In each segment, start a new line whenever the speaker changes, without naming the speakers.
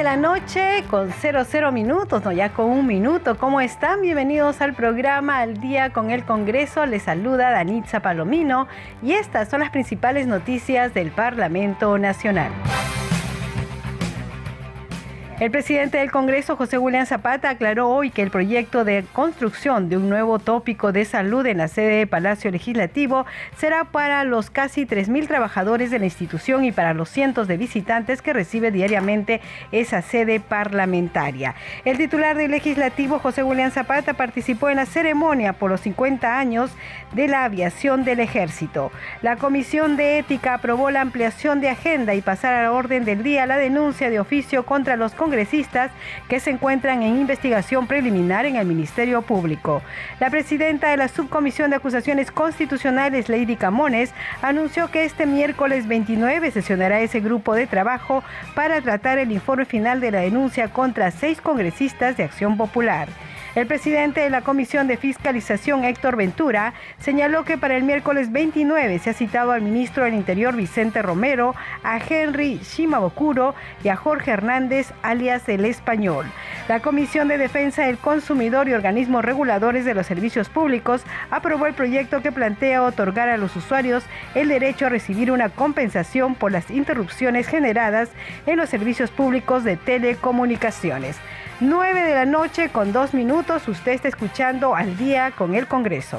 De la noche con 00 minutos, no ya con un minuto. ¿Cómo están? Bienvenidos al programa Al Día con el Congreso. Les saluda Danitza Palomino y estas son las principales noticias del Parlamento Nacional. El presidente del Congreso, José William Zapata, aclaró hoy que el proyecto de construcción de un nuevo tópico de salud en la sede de Palacio Legislativo será para los casi 3.000 trabajadores de la institución y para los cientos de visitantes que recibe diariamente esa sede parlamentaria. El titular del Legislativo, José William Zapata, participó en la ceremonia por los 50 años de la aviación del ejército. La Comisión de Ética aprobó la ampliación de agenda y pasar a la orden del día la denuncia de oficio contra los congresistas que se encuentran en investigación preliminar en el Ministerio Público. La presidenta de la Subcomisión de Acusaciones Constitucionales, Lady Camones, anunció que este miércoles 29 sesionará ese grupo de trabajo para tratar el informe final de la denuncia contra seis congresistas de Acción Popular. El presidente de la Comisión de Fiscalización, Héctor Ventura, señaló que para el miércoles 29 se ha citado al ministro del Interior, Vicente Romero, a Henry Shimabokuro y a Jorge Hernández, alias El Español. La Comisión de Defensa del Consumidor y organismos reguladores de los servicios públicos aprobó el proyecto que plantea otorgar a los usuarios el derecho a recibir una compensación por las interrupciones generadas en los servicios públicos de telecomunicaciones. 9 de la noche con dos minutos, usted está escuchando al día con el Congreso.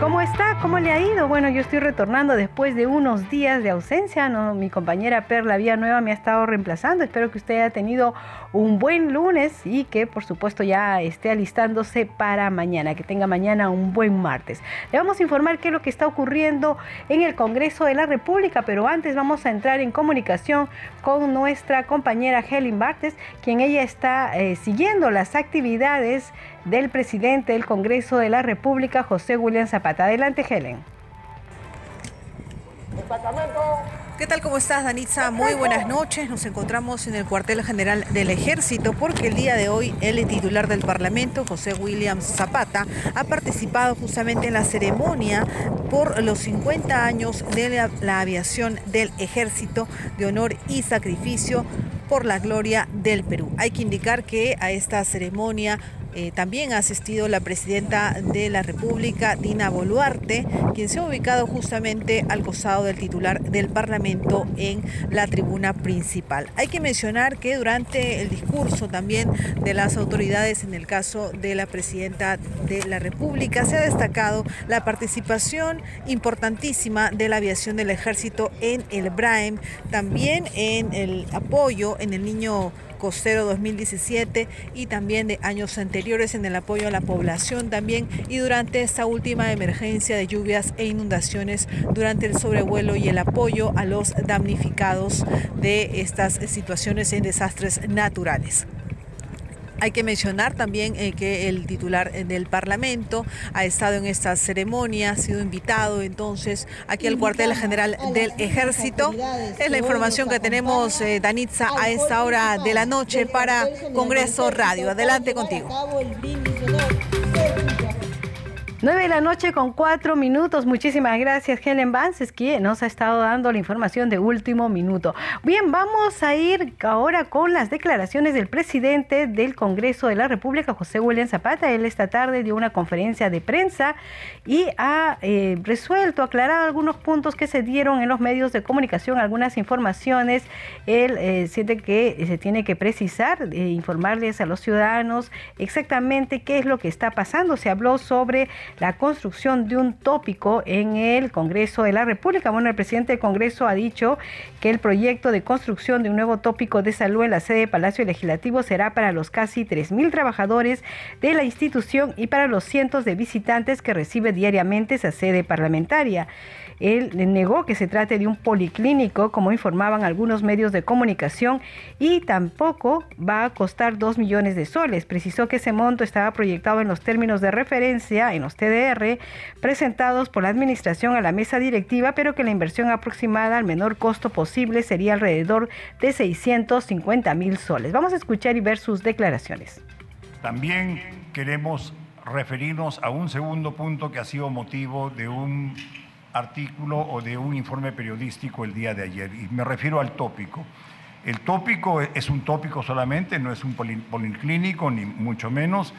Cómo está? ¿Cómo le ha ido? Bueno, yo estoy retornando después de unos días de ausencia. Mi compañera Perla Vía Nueva me ha estado reemplazando. Espero que usted haya tenido un buen lunes y que por supuesto ya esté alistándose para mañana, que tenga mañana un buen martes. Le vamos a informar qué es lo que está ocurriendo en el Congreso de la República, pero antes vamos a entrar en comunicación con nuestra compañera Helen Bartes, quien ella está eh, siguiendo las actividades del presidente del Congreso de la República, José William Zapata. Adelante, Helen.
¿Qué tal? ¿Cómo estás, Danitza? Muy buenas noches. Nos encontramos en el cuartel general del Ejército porque el día de hoy el titular del Parlamento, José William Zapata, ha participado justamente en la ceremonia por los 50 años de la, la aviación del Ejército de honor y sacrificio por la gloria del Perú. Hay que indicar que a esta ceremonia eh, también ha asistido la presidenta de la República, Dina Boluarte, quien se ha ubicado justamente al costado del titular del Parlamento en la tribuna principal. Hay que mencionar que durante el discurso también de las autoridades, en el caso de la presidenta de la República, se ha destacado la participación importantísima de la aviación del ejército en el BRAEM, también en el apoyo en el niño Costero 2017 y también de años anteriores en el apoyo a la población también y durante esta última emergencia de lluvias e inundaciones durante el sobrevuelo y el apoyo a los damnificados de estas situaciones en desastres naturales. Hay que mencionar también eh, que el titular eh, del Parlamento ha estado en esta ceremonia, ha sido invitado entonces aquí al cuartel general del Ejército. Es la información que tenemos, eh, Danitza, a esta hora de la noche para Congreso Radio. Adelante contigo.
9 de la noche con 4 minutos. Muchísimas gracias, Helen Vances, que nos ha estado dando la información de último minuto. Bien, vamos a ir ahora con las declaraciones del presidente del Congreso de la República, José William Zapata. Él esta tarde dio una conferencia de prensa y ha eh, resuelto, aclarado algunos puntos que se dieron en los medios de comunicación, algunas informaciones. Él eh, siente que se tiene que precisar, eh, informarles a los ciudadanos exactamente qué es lo que está pasando. Se habló sobre la construcción de un tópico en el Congreso de la República. Bueno, el presidente del Congreso ha dicho que el proyecto de construcción de un nuevo tópico de salud en la sede de Palacio Legislativo será para los casi 3.000 trabajadores de la institución y para los cientos de visitantes que recibe diariamente esa sede parlamentaria. Él negó que se trate de un policlínico, como informaban algunos medios de comunicación, y tampoco va a costar 2 millones de soles. Precisó que ese monto estaba proyectado en los términos de referencia, en los TDR, presentados por la administración a la mesa directiva, pero que la inversión aproximada al menor costo posible sería alrededor de 650 mil soles. Vamos a escuchar y ver sus declaraciones.
También queremos referirnos a un segundo punto que ha sido motivo de un artículo o de un informe periodístico el día de ayer, y me refiero al tópico. El tópico es un tópico solamente, no es un policlínico, ni mucho menos.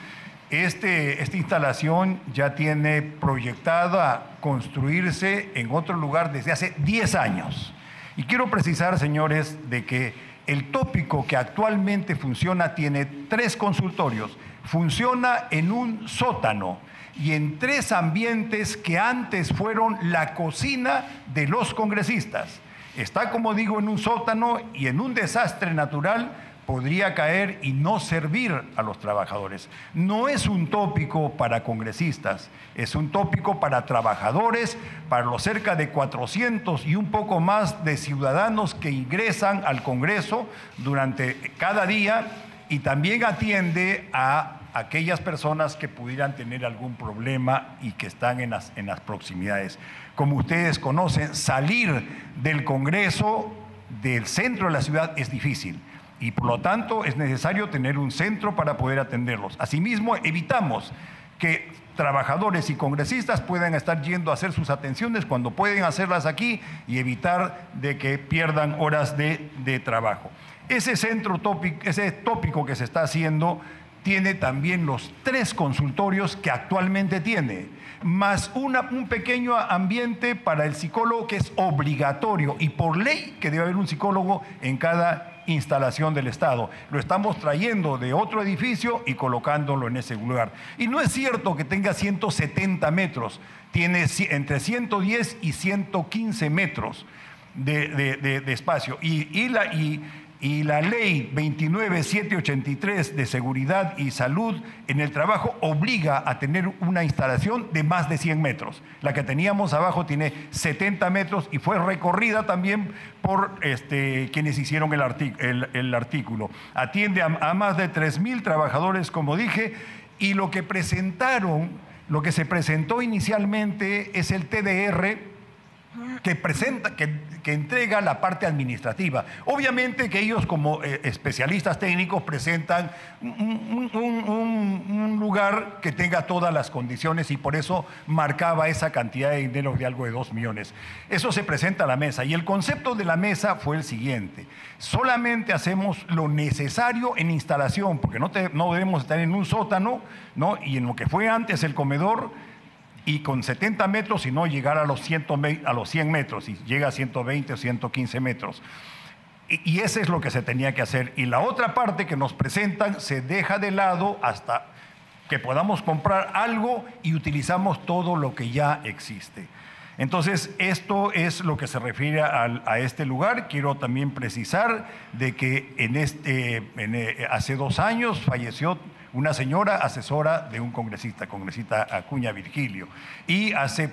Este, esta instalación ya tiene proyectada construirse en otro lugar desde hace 10 años. Y quiero precisar, señores, de que el tópico que actualmente funciona tiene tres consultorios. Funciona en un sótano y en tres ambientes que antes fueron la cocina de los congresistas. Está, como digo, en un sótano y en un desastre natural podría caer y no servir a los trabajadores. No es un tópico para congresistas, es un tópico para trabajadores, para los cerca de 400 y un poco más de ciudadanos que ingresan al Congreso durante cada día y también atiende a aquellas personas que pudieran tener algún problema y que están en las, en las proximidades. Como ustedes conocen, salir del Congreso, del centro de la ciudad, es difícil y por lo tanto es necesario tener un centro para poder atenderlos. Asimismo, evitamos que trabajadores y congresistas puedan estar yendo a hacer sus atenciones cuando pueden hacerlas aquí y evitar de que pierdan horas de, trabajo. Ese centro tópico, ese tópico que se está haciendo tiene también los tres consultorios que actualmente tiene, más un pequeño ambiente para el psicólogo que es obligatorio y por ley que debe haber un psicólogo en cada instalación del Estado. Lo estamos trayendo de otro edificio y colocándolo en ese lugar. Y no es cierto que tenga 170 metros, tiene entre 110 y 115 metros de, espacio. Y, la, y y la ley 29783 de seguridad y salud en el trabajo obliga a tener una instalación de más de 100 metros. La que teníamos abajo tiene 70 metros y fue recorrida también por este, quienes hicieron el, artículo. Atiende a, a más de 3.000 trabajadores, como dije, y lo que presentaron, lo que se presentó inicialmente es el TDR que presenta, que, entrega la parte administrativa. Obviamente que ellos como eh, especialistas técnicos presentan un, lugar que tenga todas las condiciones y por eso marcaba esa cantidad de dinero de algo de dos millones. Eso se presenta a la mesa y el concepto de la mesa fue el siguiente. Solamente hacemos lo necesario en instalación, porque no, no debemos estar en un sótano, ¿no? y en lo que fue antes el comedor, y con 70 metros y no llegar a los, 100, a los 100 metros, y llega a 120 o 115 metros. Y, y ese es lo que se tenía que hacer. Y la otra parte que nos presentan se deja de lado hasta que podamos comprar algo y utilizamos todo lo que ya existe. Entonces, esto es lo que se refiere a, este lugar. Quiero también precisar de que en este, eh, hace dos años falleció una señora asesora de un congresista, congresista Acuña Virgilio. Y hace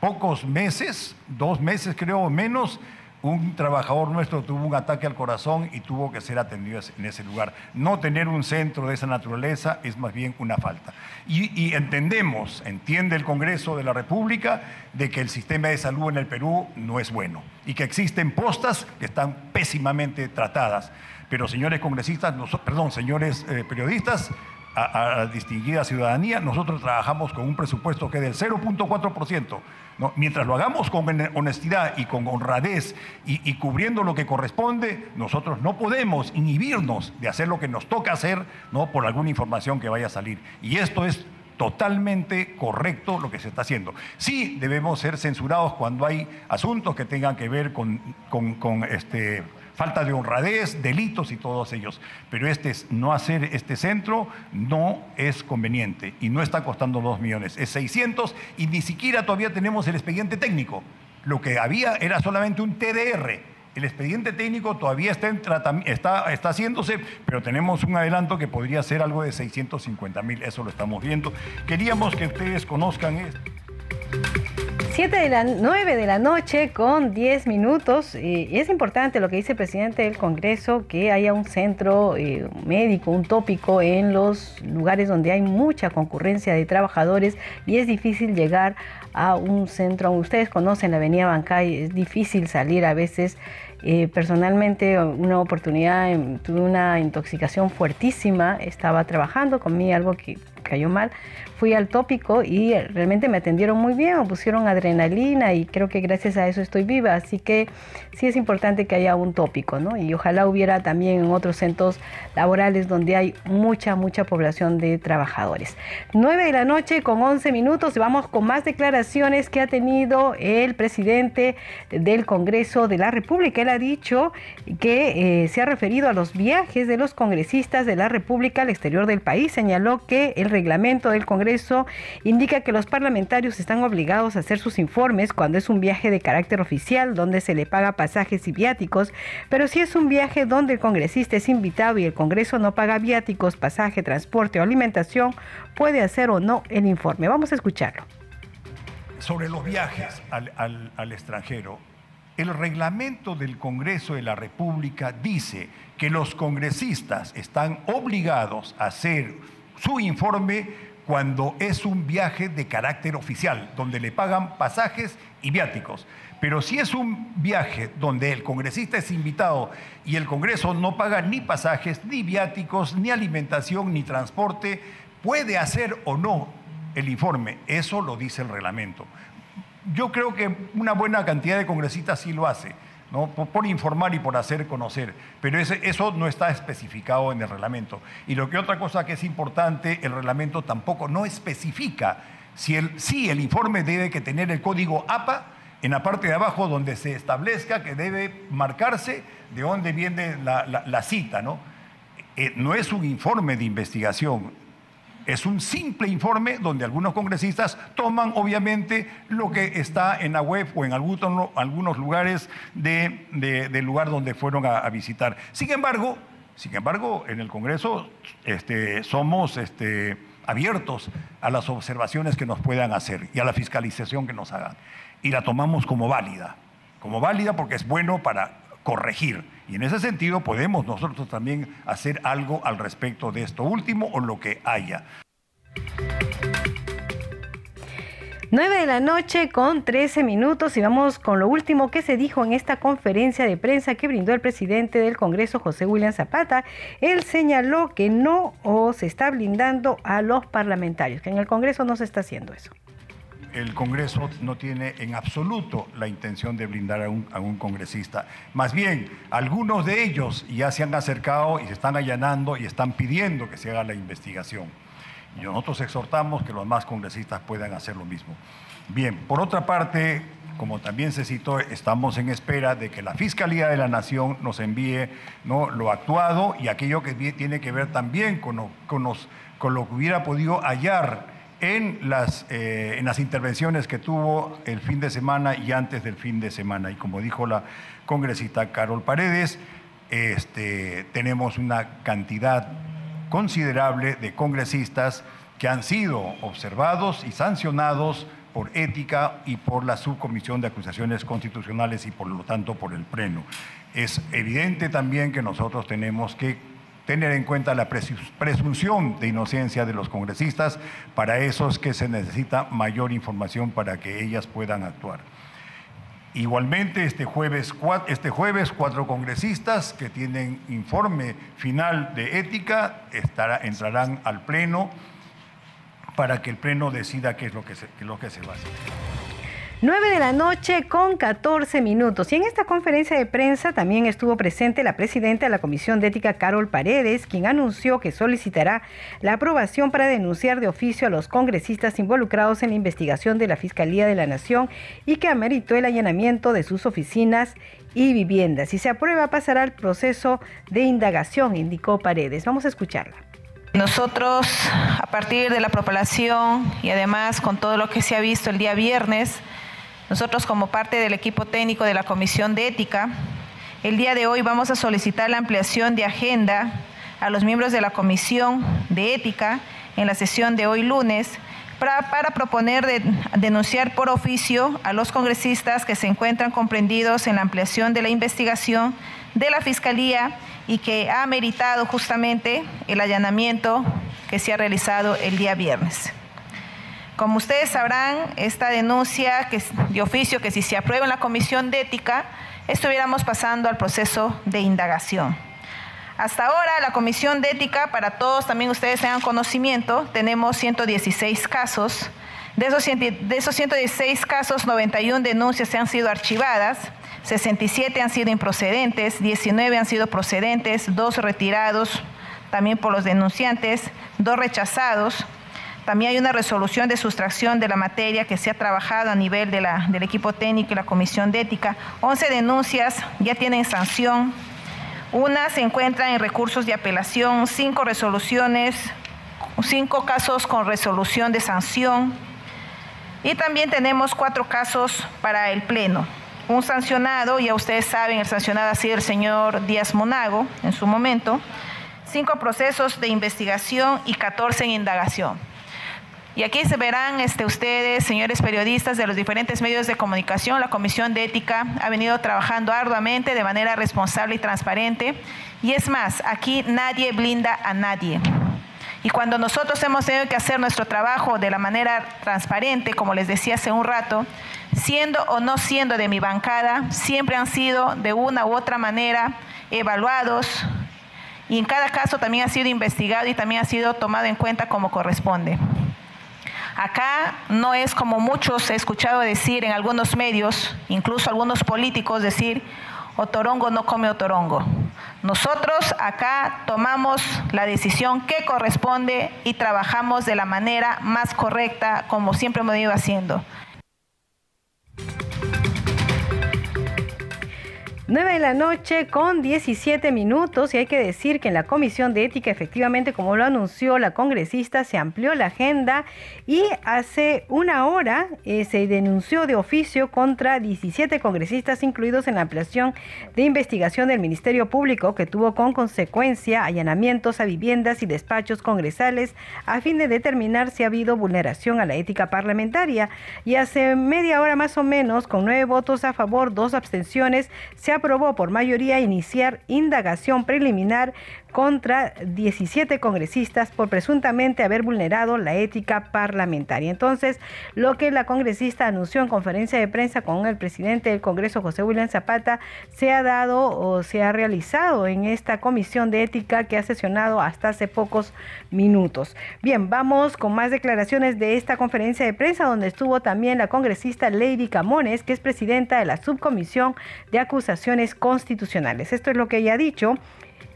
pocos meses, dos meses creo menos, un trabajador nuestro tuvo un ataque al corazón y tuvo que ser atendido en ese lugar. No tener un centro de esa naturaleza es más bien una falta. Y, entendemos, entiende el Congreso de la República, de que el sistema de salud en el Perú no es bueno y que existen postas que están pésimamente tratadas. Pero señores congresistas, perdón, señores eh, periodistas, a, la distinguida ciudadanía, nosotros trabajamos con un presupuesto que es del 0.4%. ¿no? Mientras lo hagamos con honestidad y con honradez y, cubriendo lo que corresponde, nosotros no podemos inhibirnos de hacer lo que nos toca hacer ¿no? por alguna información que vaya a salir. Y esto es totalmente correcto lo que se está haciendo. Sí debemos ser censurados cuando hay asuntos que tengan que ver con, con este falta de honradez, delitos y todos ellos. Pero este, no hacer este centro no es conveniente y no está costando dos millones, es 600 y ni siquiera todavía tenemos el expediente técnico. Lo que había era solamente un TDR. El expediente técnico todavía está, en está, está haciéndose, pero tenemos un adelanto que podría ser algo de 650 mil, eso lo estamos viendo. Queríamos que ustedes conozcan esto.
7 de la 9 de la noche con 10 minutos. y es importante lo que dice el presidente del Congreso, que haya un centro eh, médico, un tópico en los lugares donde hay mucha concurrencia de trabajadores y es difícil llegar a un centro. Ustedes conocen la Avenida Bancay, es difícil salir a veces. Eh, personalmente, una oportunidad, em, tuve una intoxicación fuertísima, estaba trabajando, comí algo que cayó mal, fui al tópico y realmente me atendieron muy bien, me pusieron adrenalina y creo que gracias a eso estoy viva. Así que sí es importante que haya un tópico, ¿no? Y ojalá hubiera también en otros centros laborales donde hay mucha, mucha población de trabajadores. 9 de la noche con 11 minutos y vamos con más declaraciones que ha tenido el presidente del Congreso de la República. Él ha dicho que eh, se ha referido a los viajes de los congresistas de la República al exterior del país. Señaló que el reglamento del Congreso eso indica que los parlamentarios están obligados a hacer sus informes cuando es un viaje de carácter oficial donde se le paga pasajes y viáticos, pero si es un viaje donde el congresista es invitado y el Congreso no paga viáticos, pasaje, transporte o alimentación, puede hacer o no el informe. Vamos a escucharlo.
Sobre los viajes al, al extranjero, el reglamento del Congreso de la República dice que los congresistas están obligados a hacer su informe cuando es un viaje de carácter oficial, donde le pagan pasajes y viáticos. Pero si es un viaje donde el congresista es invitado y el Congreso no paga ni pasajes, ni viáticos, ni alimentación, ni transporte, puede hacer o no el informe. Eso lo dice el reglamento. Yo creo que una buena cantidad de congresistas sí lo hace por, informar y por hacer conocer. Pero eso no está especificado en el reglamento. Y lo que otra cosa que es importante, el reglamento tampoco no especifica si el, el informe debe que tener el código APA en la parte de abajo donde se establezca que debe marcarse de dónde viene la, cita. ¿no? Eh, no es un informe de investigación, es un simple informe donde algunos congresistas toman obviamente lo que está en la web o en algunos, lugares del lugar donde fueron a, visitar. Sin embargo, sin embargo, en el Congreso este, somos este, abiertos a las observaciones que nos puedan hacer y a la fiscalización que nos hagan. Y la tomamos como válida, como válida porque es bueno para corregir. Y en ese sentido podemos nosotros también hacer algo al respecto de esto último o lo que haya.
9 de la noche con 13 minutos y vamos con lo último que se dijo en esta conferencia de prensa que brindó el presidente del Congreso, José William Zapata. Él señaló que no se está blindando a los parlamentarios, que en el Congreso no se está haciendo eso
el Congreso no tiene en absoluto la intención de blindar a un, congresista. Más bien, algunos de ellos ya se han acercado y se están allanando y están pidiendo que se haga la investigación. Y nosotros exhortamos que los más congresistas puedan hacer lo mismo. Bien, por otra parte, como también se citó, estamos en espera de que la Fiscalía de la Nación nos envíe ¿no? lo actuado y aquello que tiene que ver también con con lo que hubiera podido hallar en las, eh, en las intervenciones que tuvo el fin de semana y antes del fin de semana. Y como dijo la congresista Carol Paredes, este, tenemos una cantidad considerable de congresistas que han sido observados y sancionados por ética y por la subcomisión de acusaciones constitucionales y por lo tanto por el pleno. Es evidente también que nosotros tenemos que tener en cuenta la presunción de inocencia de los congresistas, para esos que se necesita mayor información para que ellas puedan actuar. Igualmente, este jueves, este jueves cuatro congresistas que tienen informe final de ética entrarán al Pleno para que el Pleno decida qué es lo que qué es lo que se va a hacer.
9 de la noche con 14 minutos. Y en esta conferencia de prensa también estuvo presente la presidenta de la Comisión de Ética, Carol Paredes, quien anunció que solicitará la aprobación para denunciar de oficio a los congresistas involucrados en la investigación de la Fiscalía de la Nación y que ameritó el allanamiento de sus oficinas y viviendas. Si se aprueba, pasará al proceso de indagación, indicó Paredes. Vamos a escucharla.
Nosotros, a partir de la propalación y además con todo lo que se ha visto el día viernes, nosotros como parte del equipo técnico de la Comisión de Ética, el día de hoy vamos a solicitar la ampliación de agenda a los miembros de la Comisión de Ética en la sesión de hoy lunes para, proponer denunciar por oficio a los congresistas que se encuentran comprendidos en la ampliación de la investigación de la Fiscalía y que ha meritado justamente el allanamiento que se ha realizado el día viernes. Como ustedes sabrán, esta denuncia de oficio que si se aprueba en la Comisión de Ética, estuviéramos pasando al proceso de indagación. Hasta ahora, la Comisión de Ética, para todos también ustedes tengan conocimiento, tenemos 116 casos. De esos, de esos 116 casos, 91 denuncias se han sido archivadas, 67 han sido improcedentes, 19 han sido procedentes, 2 retirados también por los denunciantes, 2 rechazados. También hay una resolución de sustracción de la materia que se ha trabajado a nivel del equipo técnico y la comisión de ética. 11 denuncias ya tienen sanción, una se encuentra en recursos de apelación, cinco resoluciones, cinco casos con resolución de sanción y también tenemos cuatro casos para el Pleno. Un sancionado, ya ustedes saben, el sancionado ha sido el señor Díaz Monago en su momento, cinco procesos de investigación y 14 en indagación. Y aquí se verán este, ustedes, señores periodistas de los diferentes medios de comunicación, la Comisión de Ética ha venido trabajando arduamente de manera responsable y transparente. Y es más, aquí nadie blinda a nadie. Y cuando nosotros hemos tenido que hacer nuestro trabajo de la manera transparente, como les decía hace un rato, siendo o no siendo de mi bancada, siempre han sido de una u otra manera evaluados y en cada caso también ha sido investigado y también ha sido tomado en cuenta como corresponde. Acá no es como muchos he escuchado decir en algunos medios, incluso algunos políticos decir, otorongo no come otorongo. Nosotros acá tomamos la decisión que corresponde y trabajamos de la manera más correcta como siempre hemos ido haciendo.
9 de la noche con 17 minutos y hay que decir que en la Comisión de Ética efectivamente como lo anunció la congresista se amplió la agenda y hace una hora eh, se denunció de oficio contra 17 congresistas incluidos en la ampliación de investigación del Ministerio Público que tuvo con consecuencia allanamientos a viviendas y despachos congresales a fin de determinar si ha habido vulneración a la ética parlamentaria. Y hace media hora más o menos con nueve votos a favor, dos abstenciones se ha aprobó por mayoría iniciar indagación preliminar contra 17 congresistas por presuntamente haber vulnerado la ética parlamentaria. Entonces, lo que la congresista anunció en conferencia de prensa con el presidente del Congreso, José William Zapata, se ha dado o se ha realizado en esta comisión de ética que ha sesionado hasta hace pocos minutos. Bien, vamos con más declaraciones de esta conferencia de prensa donde estuvo también la congresista Lady Camones, que es presidenta de la subcomisión de acusaciones constitucionales. Esto es lo que ella ha dicho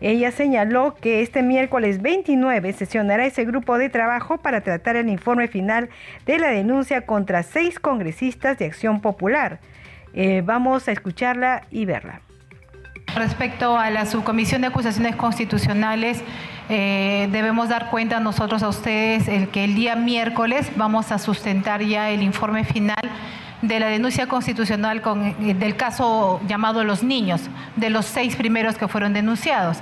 ella señaló que este miércoles 29 sesionará ese grupo de trabajo para tratar el informe final de la denuncia contra seis congresistas de Acción Popular. Eh, vamos a escucharla y verla.
Respecto a la subcomisión de acusaciones constitucionales, eh, debemos dar cuenta nosotros a ustedes el que el día miércoles vamos a sustentar ya el informe final de la denuncia constitucional con, eh, del caso llamado Los Niños, de los seis primeros que fueron denunciados.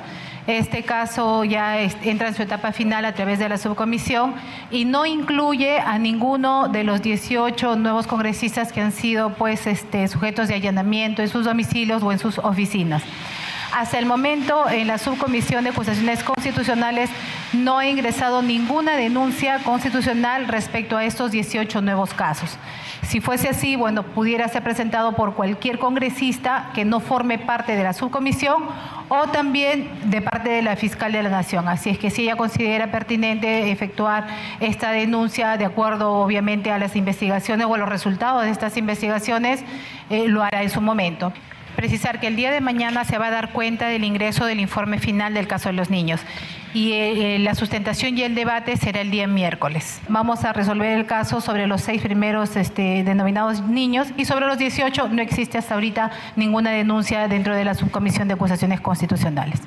Este caso ya entra en su etapa final a través de la subcomisión y no incluye a ninguno de los 18 nuevos congresistas que han sido pues, este, sujetos de allanamiento en sus domicilios o en sus oficinas. Hasta el momento, en la subcomisión de acusaciones constitucionales no ha ingresado ninguna denuncia constitucional respecto a estos 18 nuevos casos. Si fuese así, bueno, pudiera ser presentado por cualquier congresista que no forme parte de la subcomisión o también de parte de la fiscal de la Nación. Así es que si ella considera pertinente efectuar esta denuncia de acuerdo obviamente a las investigaciones o a los resultados de estas investigaciones, eh, lo hará en su momento precisar que el día de mañana se va a dar cuenta del ingreso del informe final del caso de los niños y eh, eh, la sustentación y el debate será el día miércoles. Vamos a resolver el caso sobre los seis primeros este, denominados niños y sobre los 18 no existe hasta ahorita ninguna denuncia dentro de la subcomisión de acusaciones constitucionales.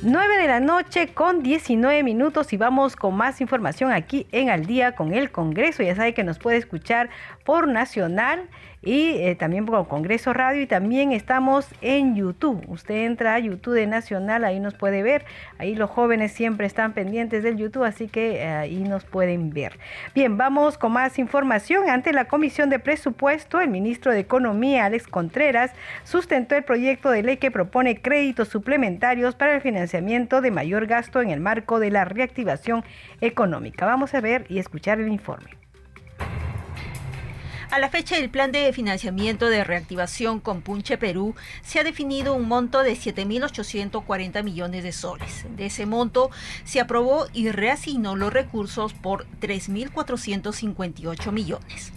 9 de la noche con 19 minutos y vamos con más información aquí en Al día con el Congreso. Ya sabe que nos puede escuchar por Nacional y eh, también por Congreso Radio y también estamos en YouTube. Usted entra a YouTube de Nacional, ahí nos puede ver. Ahí los jóvenes siempre están pendientes del YouTube, así que eh, ahí nos pueden ver. Bien, vamos con más información. Ante la Comisión de Presupuesto, el ministro de Economía, Alex Contreras, sustentó el proyecto de ley que propone créditos suplementarios para el financiamiento de mayor gasto en el marco de la reactivación económica. Vamos a ver y escuchar el informe.
A la fecha del plan de financiamiento de reactivación con Punche Perú se ha definido un monto de 7.840 millones de soles. De ese monto se aprobó y reasignó los recursos por 3.458 millones.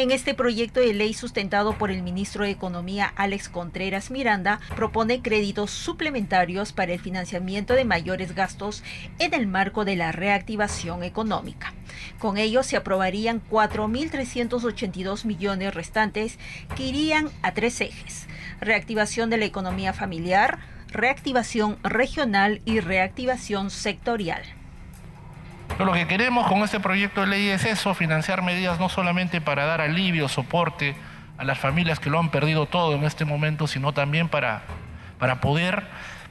En este proyecto de ley sustentado por el ministro de Economía Alex Contreras Miranda, propone créditos suplementarios para el financiamiento de mayores gastos en el marco de la reactivación económica. Con ello se aprobarían 4.382 millones restantes que irían a tres ejes. Reactivación de la economía familiar, reactivación regional y reactivación sectorial.
Lo que queremos con este proyecto de ley es eso, financiar medidas no solamente para dar alivio, soporte a las familias que lo han perdido todo en este momento, sino también para, para poder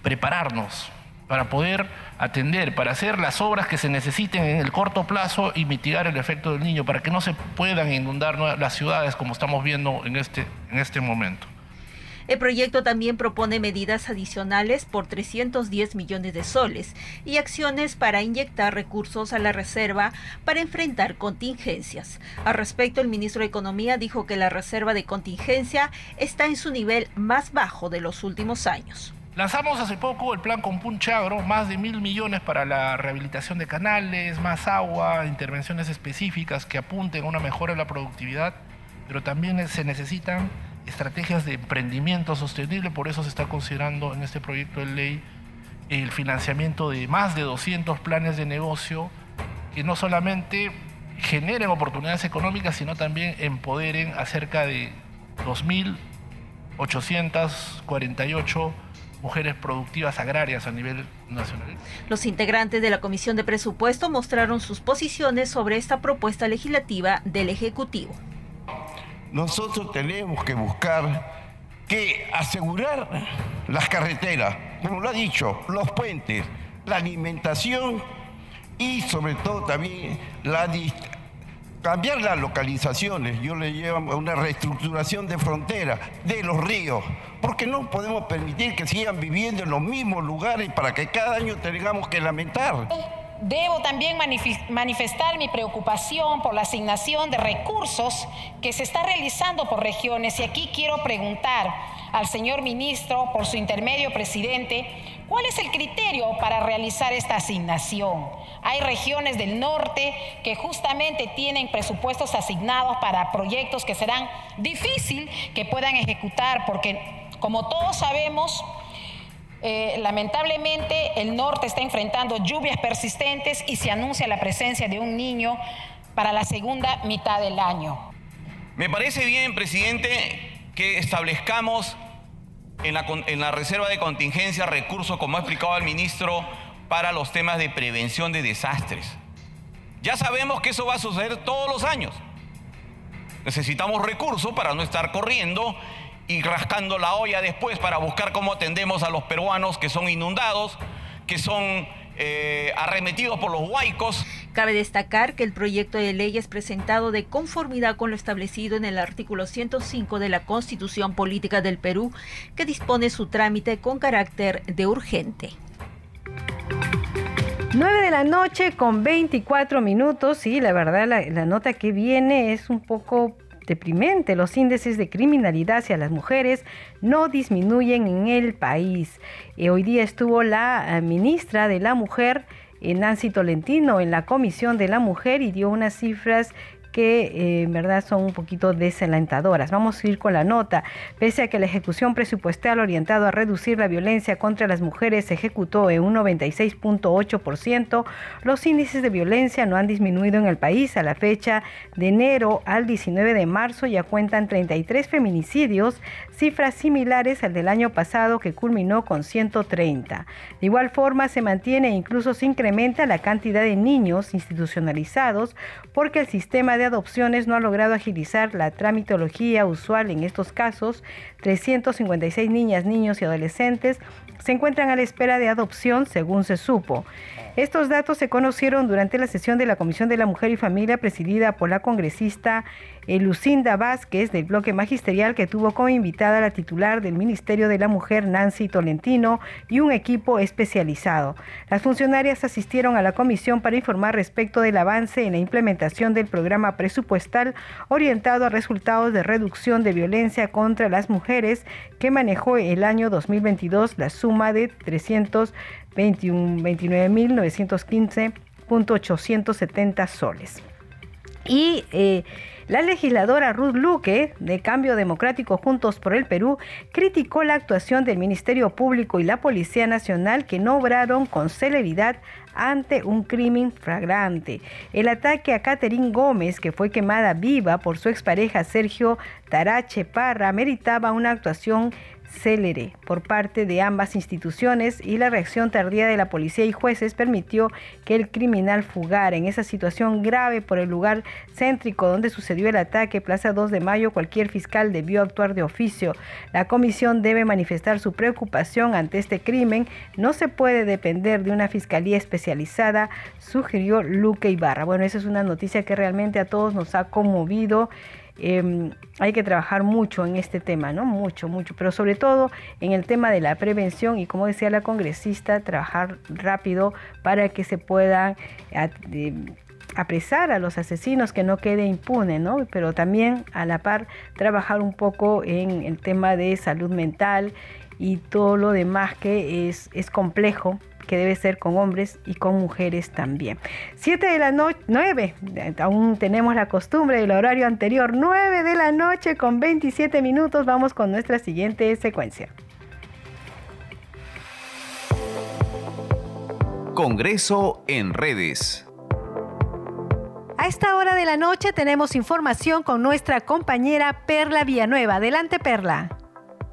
prepararnos, para poder atender, para hacer las obras que se necesiten en el corto plazo y mitigar el efecto del niño, para que no se puedan inundar las ciudades como estamos viendo en este, en este momento.
El proyecto también propone medidas adicionales por 310 millones de soles y acciones para inyectar recursos a la reserva para enfrentar contingencias. Al respecto, el ministro de Economía dijo que la reserva de contingencia está en su nivel más bajo de los últimos años.
Lanzamos hace poco el plan con Punchagro, más de mil millones para la rehabilitación de canales, más agua, intervenciones específicas que apunten a una mejora de la productividad, pero también se necesitan estrategias de emprendimiento sostenible, por eso se está considerando en este proyecto de ley el financiamiento de más de 200 planes de negocio que no solamente generen oportunidades económicas, sino también empoderen a cerca de 2.848 mujeres productivas agrarias a nivel nacional.
Los integrantes de la Comisión de Presupuesto mostraron sus posiciones sobre esta propuesta legislativa del Ejecutivo
nosotros tenemos que buscar que asegurar las carreteras, como lo ha dicho, los puentes, la alimentación y sobre todo también la cambiar las localizaciones. Yo le llevo a una reestructuración de frontera de los ríos, porque no podemos permitir que sigan viviendo en los mismos lugares para que cada año tengamos que lamentar.
Debo también manifestar mi preocupación por la asignación de recursos que se está realizando por regiones y aquí quiero preguntar al señor ministro, por su intermedio presidente, ¿cuál es el criterio para realizar esta asignación? Hay regiones del norte que justamente tienen presupuestos asignados para proyectos que serán difícil que puedan ejecutar porque, como todos sabemos, eh, lamentablemente el norte está enfrentando lluvias persistentes y se anuncia la presencia de un niño para la segunda mitad del año.
Me parece bien, presidente, que establezcamos en la, en la reserva de contingencia recursos, como ha explicado el ministro, para los temas de prevención de desastres. Ya sabemos que eso va a suceder todos los años. Necesitamos recursos para no estar corriendo y rascando la olla después para buscar cómo atendemos a los peruanos que son inundados, que son eh, arremetidos por los huaicos.
Cabe destacar que el proyecto de ley es presentado de conformidad con lo establecido en el artículo 105 de la Constitución Política del Perú, que dispone su trámite con carácter de urgente.
9 de la noche con 24 minutos y la verdad la, la nota que viene es un poco deprimente. Los índices de criminalidad hacia las mujeres no disminuyen en el país. Eh, hoy día estuvo la eh, ministra de la Mujer, eh, Nancy Tolentino, en la Comisión de la Mujer y dio unas cifras que eh, en verdad son un poquito desalentadoras. Vamos a ir con la nota. Pese a que la ejecución presupuestal orientado a reducir la violencia contra las mujeres se ejecutó en un 96.8%, los índices de violencia no han disminuido en el país. A la fecha de enero al 19 de marzo ya cuentan 33 feminicidios, cifras similares al del año pasado que culminó con 130. De igual forma se mantiene e incluso se incrementa la cantidad de niños institucionalizados porque el sistema de adopciones no ha logrado agilizar la tramitología usual en estos casos. 356 niñas, niños y adolescentes se encuentran a la espera de adopción, según se supo. Estos datos se conocieron durante la sesión de la Comisión de la Mujer y Familia presidida por la congresista Lucinda Vázquez del bloque magisterial que tuvo como invitada la titular del Ministerio de la Mujer Nancy Tolentino y un equipo especializado. Las funcionarias asistieron a la comisión para informar respecto del avance en la implementación del programa presupuestal orientado a resultados de reducción de violencia contra las mujeres que manejó el año 2022 la suma de 300 29.915.870 soles. Y eh, la legisladora Ruth Luque, de Cambio Democrático Juntos por el Perú, criticó la actuación del Ministerio Público y la Policía Nacional que no obraron con celeridad ante un crimen flagrante. El ataque a Catherine Gómez, que fue quemada viva por su expareja Sergio Tarache Parra, meritaba una actuación célere por parte de ambas instituciones y la reacción tardía de la policía y jueces permitió que el criminal fugara. En esa situación grave por el lugar céntrico donde sucedió el ataque, Plaza 2 de Mayo, cualquier fiscal debió actuar de oficio. La comisión debe manifestar su preocupación ante este crimen. No se puede depender de una fiscalía especializada, sugirió Luque Ibarra. Bueno, esa es una noticia que realmente a todos nos ha conmovido. Em, hay que trabajar mucho en este tema, ¿no? Mucho, mucho, pero sobre todo en el tema de la prevención y como decía la congresista, trabajar rápido para que se puedan apresar a los asesinos, que no quede impune, ¿no? Pero también a la par trabajar un poco en el tema de salud mental y todo lo demás que es, es complejo que debe ser con hombres y con mujeres también. Siete de la noche, nueve, aún tenemos la costumbre del horario anterior, nueve de la noche con 27 minutos, vamos con nuestra siguiente secuencia.
Congreso en redes.
A esta hora de la noche tenemos información con nuestra compañera Perla Villanueva. Adelante, Perla.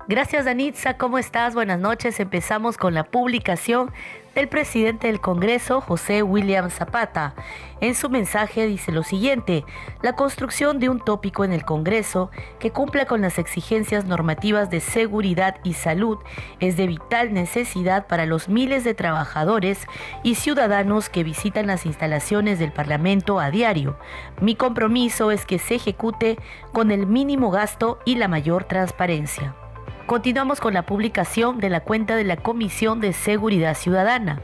Gracias, Danitza. ¿Cómo estás? Buenas noches. Empezamos con la publicación del presidente del Congreso, José William Zapata. En su mensaje dice lo siguiente, la construcción de un tópico en el Congreso que cumpla con las exigencias normativas de seguridad y salud es de vital necesidad para los miles de trabajadores y ciudadanos que visitan las instalaciones del Parlamento a diario. Mi compromiso es que se ejecute con el mínimo gasto y la mayor transparencia. Continuamos con la publicación de la cuenta de la Comisión de Seguridad Ciudadana.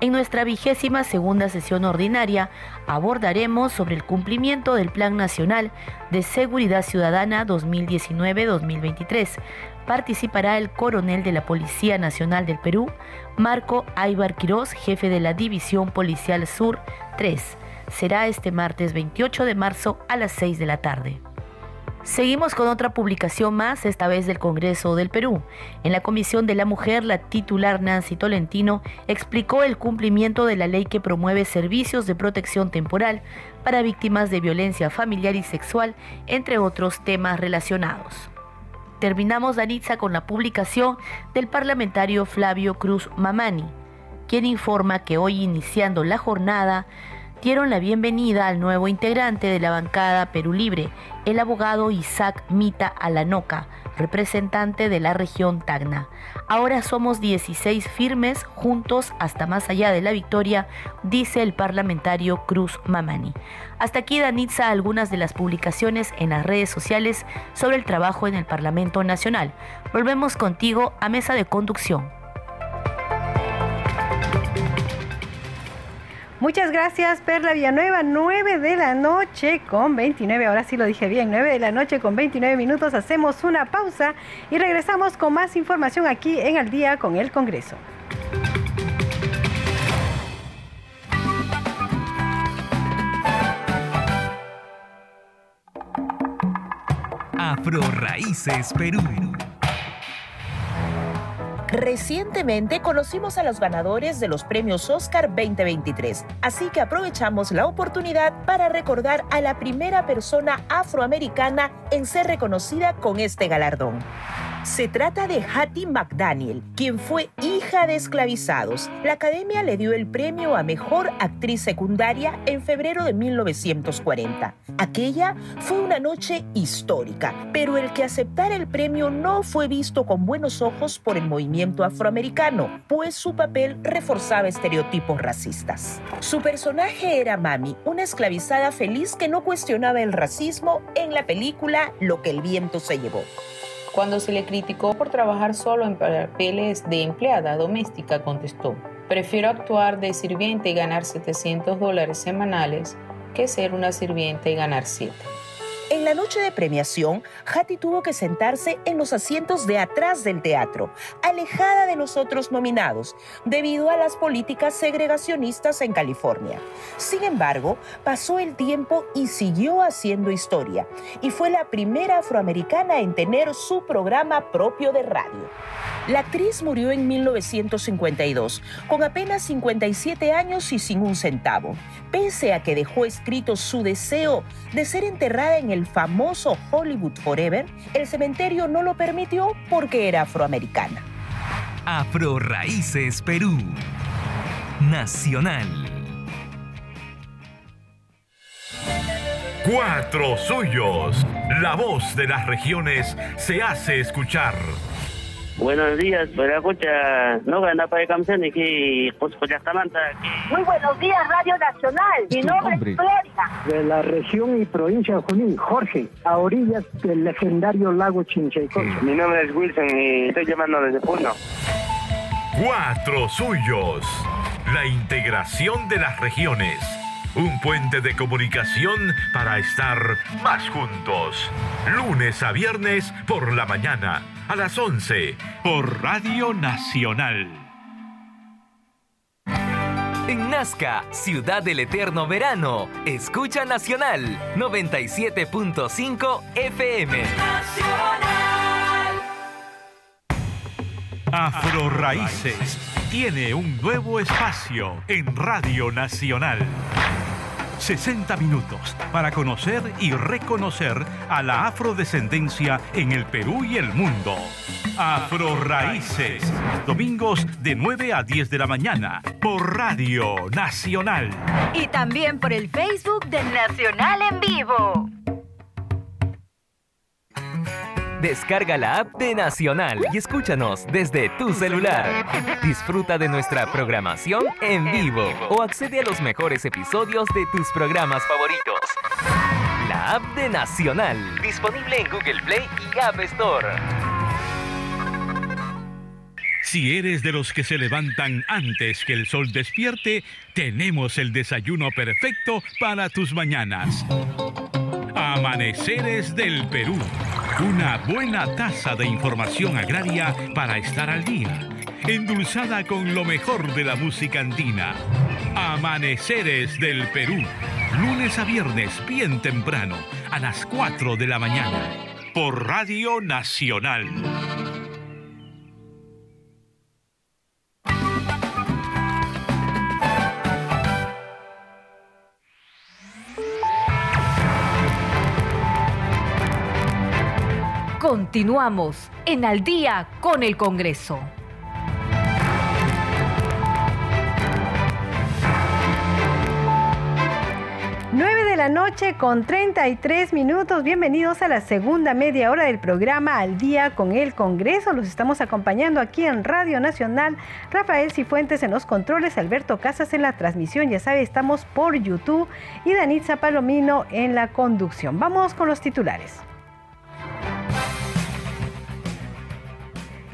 En nuestra vigésima segunda sesión ordinaria abordaremos sobre el cumplimiento del Plan Nacional de Seguridad Ciudadana 2019-2023. Participará el coronel de la Policía Nacional del Perú, Marco Aybar Quirós, jefe de la División Policial Sur 3. Será este martes 28 de marzo a las 6 de la tarde. Seguimos con otra publicación más, esta vez del Congreso del Perú. En la Comisión de la Mujer, la titular Nancy Tolentino explicó el cumplimiento de la ley que promueve servicios de protección temporal para víctimas de violencia familiar y sexual, entre otros temas relacionados. Terminamos, Danitza, con la publicación del parlamentario Flavio Cruz Mamani, quien informa que hoy iniciando la jornada, dieron la bienvenida al nuevo integrante de la bancada Perú Libre, el abogado Isaac Mita Alanoca, representante de la región Tacna. Ahora somos 16 firmes juntos hasta más allá de la victoria, dice el parlamentario Cruz Mamani. Hasta aquí, Danitza, algunas de las publicaciones en las redes sociales sobre el trabajo en el Parlamento Nacional. Volvemos contigo a mesa de conducción.
Muchas gracias, Perla Villanueva. 9 de la noche con 29, ahora sí lo dije bien, 9 de la noche con 29 minutos. Hacemos una pausa y regresamos con más información aquí en Al Día con el Congreso.
Afro Raíces Perú.
Recientemente conocimos a los ganadores de los premios Oscar 2023, así que aprovechamos la oportunidad para recordar a la primera persona afroamericana en ser reconocida con este galardón. Se trata de Hattie McDaniel, quien fue hija de esclavizados. La academia le dio el premio a Mejor Actriz Secundaria en febrero de 1940. Aquella fue una noche histórica, pero el que aceptara el premio no fue visto con buenos ojos por el movimiento afroamericano, pues su papel reforzaba estereotipos racistas. Su personaje era Mami, una esclavizada feliz que no cuestionaba el racismo en la película Lo que el viento se llevó.
Cuando se le criticó por trabajar solo en papeles de empleada doméstica, contestó, prefiero actuar de sirviente y ganar 700 dólares semanales que ser una sirviente y ganar 7.
En la noche de premiación, Hattie tuvo que sentarse en los asientos de atrás del teatro, alejada de los otros nominados, debido a las políticas segregacionistas en California. Sin embargo, pasó el tiempo y siguió haciendo historia, y fue la primera afroamericana en tener su programa propio de radio. La actriz murió en 1952, con apenas 57 años y sin un centavo, pese a que dejó escrito su deseo de ser enterrada en el famoso Hollywood Forever, el cementerio no lo permitió porque era afroamericana.
Afro Raíces Perú. Nacional.
Cuatro suyos. La voz de las regiones se hace escuchar.
Buenos días, para escucha, no gana para campeón y que
Muy buenos días, Radio Nacional. Mi nombre es Florida.
De la región y provincia de Junín, Jorge, a orillas del legendario lago Chinchaycocha.
Mi nombre es Wilson y estoy llamando desde Puno.
Cuatro suyos. La integración de las regiones. Un puente de comunicación para estar más juntos. Lunes a viernes por la mañana a las 11 por Radio Nacional.
En Nazca, Ciudad del Eterno Verano, escucha Nacional 97.5 FM.
Afro Raíces tiene un nuevo espacio en Radio Nacional. 60 minutos para conocer y reconocer a la afrodescendencia en el Perú y el mundo. Afro Raíces, domingos de 9 a 10 de la mañana por Radio Nacional.
Y también por el Facebook de Nacional en Vivo.
Descarga la app de Nacional y escúchanos desde tu celular. Disfruta de nuestra programación en vivo o accede a los mejores episodios de tus programas favoritos. La app de Nacional, disponible en Google Play y App Store.
Si eres de los que se levantan antes que el sol despierte, tenemos el desayuno perfecto para tus mañanas. Amaneceres del Perú. Una buena taza de información agraria para estar al día. Endulzada con lo mejor de la música andina. Amaneceres del Perú. Lunes a viernes, bien temprano, a las 4 de la mañana. Por Radio Nacional.
Continuamos en Al día con el Congreso.
9 de la noche con 33 minutos. Bienvenidos a la segunda media hora del programa Al día con el Congreso. Los estamos acompañando aquí en Radio Nacional. Rafael Cifuentes en los controles, Alberto Casas en la transmisión. Ya sabe, estamos por YouTube y Danitza Palomino en la conducción. Vamos con los titulares.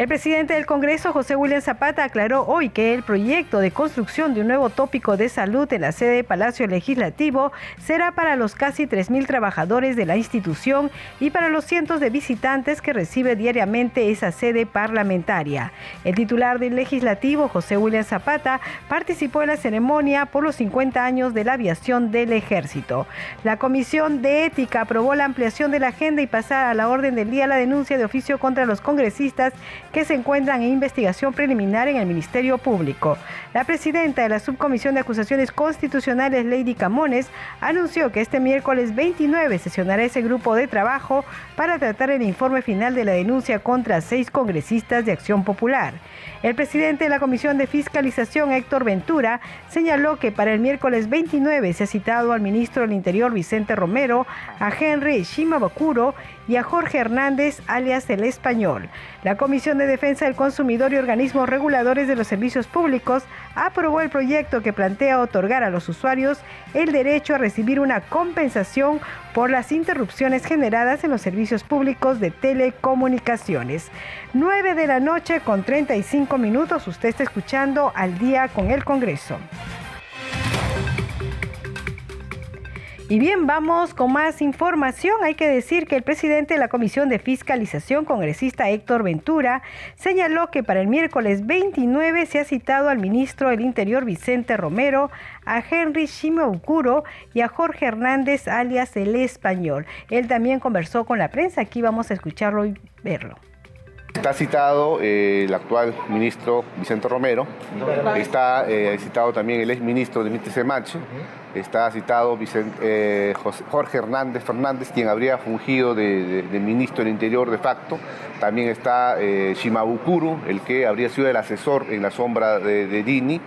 El presidente del Congreso, José William Zapata, aclaró hoy que el proyecto de construcción de un nuevo tópico de salud en la sede de Palacio Legislativo será para los casi 3.000 trabajadores de la institución y para los cientos de visitantes que recibe diariamente esa sede parlamentaria. El titular del Legislativo, José William Zapata, participó en la ceremonia por los 50 años de la aviación del Ejército. La Comisión de Ética aprobó la ampliación de la agenda y pasar a la orden del día la denuncia de oficio contra los congresistas que se encuentran en investigación preliminar en el Ministerio Público. La presidenta de la Subcomisión de Acusaciones Constitucionales, Lady Camones, anunció que este miércoles 29 sesionará ese grupo de trabajo para tratar el informe final de la denuncia contra seis congresistas de Acción Popular. El presidente de la Comisión de Fiscalización, Héctor Ventura, señaló que para el miércoles 29 se ha citado al ministro del Interior, Vicente Romero, a Henry Shimabukuro y a Jorge Hernández, alias El Español. La Comisión de Defensa del Consumidor y organismos reguladores de los servicios públicos aprobó el proyecto que plantea otorgar a los usuarios el derecho a recibir una compensación por las interrupciones generadas en los servicios públicos de telecomunicaciones. 9 de la noche con 35 minutos, usted está escuchando al día con el Congreso. Y bien, vamos con más información. Hay que decir que el presidente de la Comisión de Fiscalización, congresista Héctor Ventura, señaló que para el miércoles 29 se ha citado al ministro del Interior Vicente Romero, a Henry Shimokuro y a Jorge Hernández, alias el Español. Él también conversó con la prensa. Aquí vamos a escucharlo y verlo.
Está citado eh, el actual ministro Vicente Romero, está eh, citado también el ex ministro Dimitri Semache, está citado eh, Jorge Hernández Fernández, quien habría fungido de, ministro del Interior de facto, también está Shimabukuro, el que habría sido el asesor en la sombra de Dini.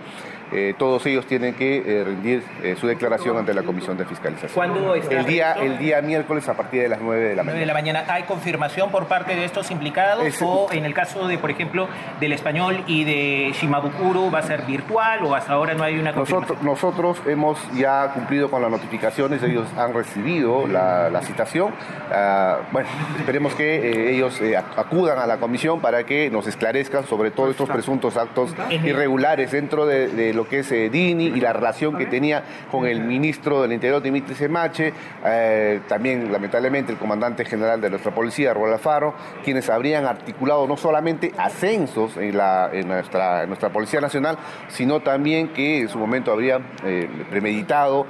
Eh, todos ellos tienen que eh, rendir eh, su declaración ante la Comisión de Fiscalización.
¿Cuándo está
el día, el día miércoles a partir de las 9 de la mañana.
de la mañana. ¿Hay confirmación por parte de estos implicados? ¿O en el caso de, por ejemplo, del español y de Shimabukuro va a ser virtual o hasta ahora no hay una
confirmación? Nosotros, hemos ya cumplido con las notificaciones, ellos han recibido la, citación. Ah, bueno, esperemos que ellos acudan a la comisión para que nos esclarezcan sobre todos estos presuntos actos irregulares dentro de, de lo que es eh, Dini y la relación que tenía con el ministro del Interior, Dimitri Semache, eh, también lamentablemente el comandante general de nuestra policía, Ruel Alfaro, quienes habrían articulado no solamente ascensos en, la, en, nuestra, nuestra Policía Nacional, sino también que en su momento habrían eh, premeditado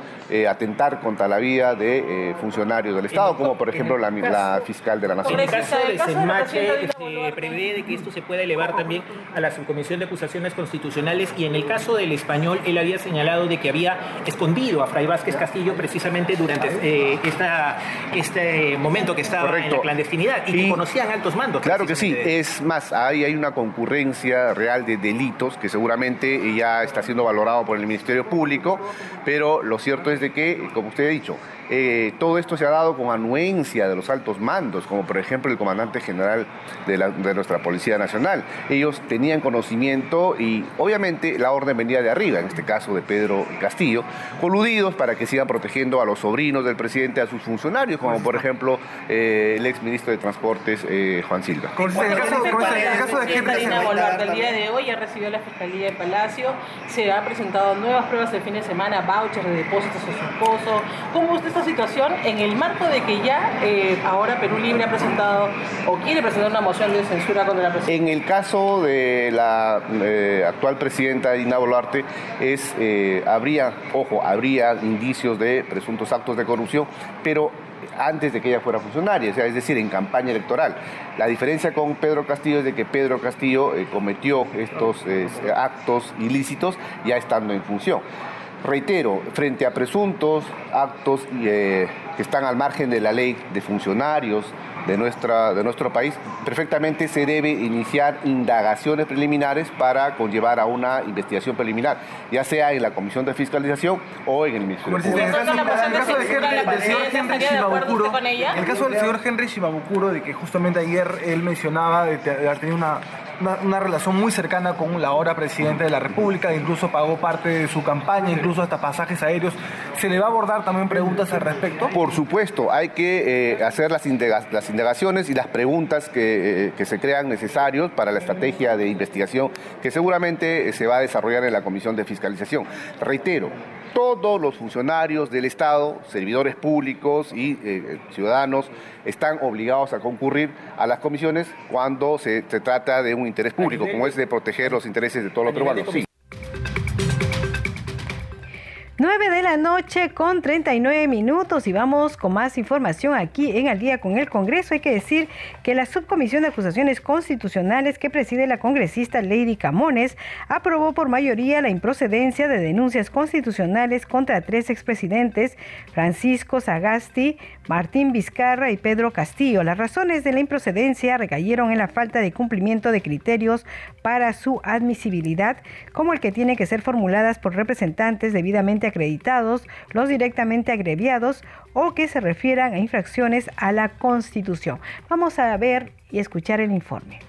atentar contra la vida de funcionarios del Estado, como por ejemplo la, la, fiscal de la Nación.
En el caso de Semache, se prevé de que esto se pueda elevar también a la Subcomisión de Acusaciones Constitucionales y en el caso del español, él había señalado de que había escondido a Fray Vázquez Castillo precisamente durante eh, esta, este momento que estaba en la clandestinidad y, que conocían altos mandos.
Claro que sí, es más, ahí hay una concurrencia real de delitos que seguramente ya está siendo valorado por el Ministerio Público, pero lo cierto es de que, como usted ha dicho, eh, todo esto se ha dado con anuencia de los altos mandos, como por ejemplo el comandante general de, nuestra Policía Nacional. Ellos tenían conocimiento y obviamente la orden venía de arriba, en este caso de Pedro Castillo, coludidos para que sigan protegiendo a los sobrinos del presidente, a sus funcionarios, como por ejemplo eh, el ex ministro de Transportes, eh, Juan Silva.
Con el caso, de el día de hoy ya recibió la Fiscalía de Palacio, se han presentado nuevas pruebas el fin de semana, vouchers de depósitos a su esposo. ¿Cómo usted situación en el marco de que ya eh, ahora Perú Libre ha presentado o quiere presentar una moción de censura contra la presidenta?
En el caso de la eh, actual presidenta Dina Boluarte, es, eh, habría, ojo, habría indicios de presuntos actos de corrupción, pero antes de que ella fuera funcionaria, es decir, en campaña electoral. La diferencia con Pedro Castillo es de que Pedro Castillo cometió estos actos ilícitos ya estando en función. Reitero, frente a presuntos actos eh, que están al margen de la ley de funcionarios de, nuestra, de nuestro país, perfectamente se debe iniciar indagaciones preliminares para conllevar a una investigación preliminar, ya sea en la Comisión de Fiscalización o en el Ministerio
Público. En el caso del señor Henry Shimabukuro, de que justamente ayer él mencionaba de haber tenido una una, relación muy cercana con la ahora presidente de la República, incluso pagó parte de su campaña, incluso hasta pasajes aéreos. ¿Se le va a abordar también preguntas al respecto?
Por supuesto, hay que eh, hacer las, indagaciones y las preguntas que, eh, que, se crean necesarios para la estrategia de investigación que seguramente se va a desarrollar en la Comisión de Fiscalización. Reitero, todos los funcionarios del Estado, servidores públicos y eh, ciudadanos, están obligados a concurrir a las comisiones cuando se, trata de un interés público, como es de proteger los intereses de todos los peruanos. Sí.
9 de la noche con 39 minutos y vamos con más información aquí en Al día con el Congreso. Hay que decir que la Subcomisión de Acusaciones Constitucionales que preside la congresista Lady Camones aprobó por mayoría la improcedencia de denuncias constitucionales contra tres expresidentes, Francisco Sagasti, Martín Vizcarra y Pedro Castillo. Las razones de la improcedencia recayeron en la falta de cumplimiento de criterios para su admisibilidad, como el que tiene que ser formuladas por representantes debidamente acreditados, los directamente agreviados o que se refieran a infracciones a la Constitución. Vamos a ver y escuchar el informe.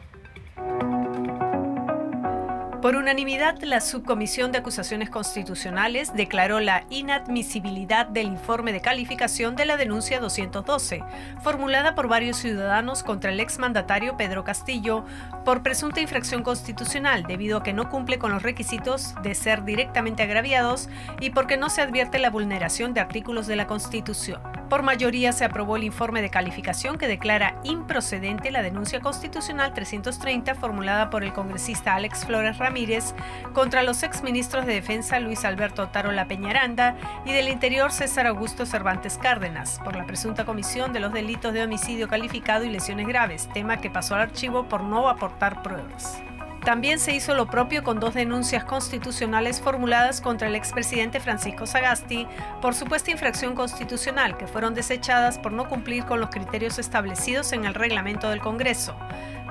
Por unanimidad, la Subcomisión de Acusaciones Constitucionales declaró la inadmisibilidad del informe de calificación de la denuncia 212, formulada por varios ciudadanos contra el exmandatario Pedro Castillo por presunta infracción constitucional debido a que no cumple con los requisitos de ser directamente agraviados y porque no se advierte la vulneración de artículos de la Constitución. Por mayoría se aprobó el informe de calificación que declara improcedente la denuncia constitucional 330 formulada por el congresista Alex Flores Ramírez contra los exministros de Defensa Luis Alberto Tarola Peñaranda y del Interior César Augusto Cervantes Cárdenas por la presunta comisión de los delitos de homicidio calificado y lesiones graves, tema que pasó al archivo por no aportar pruebas. También se hizo lo propio con dos denuncias constitucionales formuladas contra el expresidente Francisco Sagasti por supuesta infracción constitucional que fueron desechadas por no cumplir con los criterios establecidos en el reglamento del Congreso.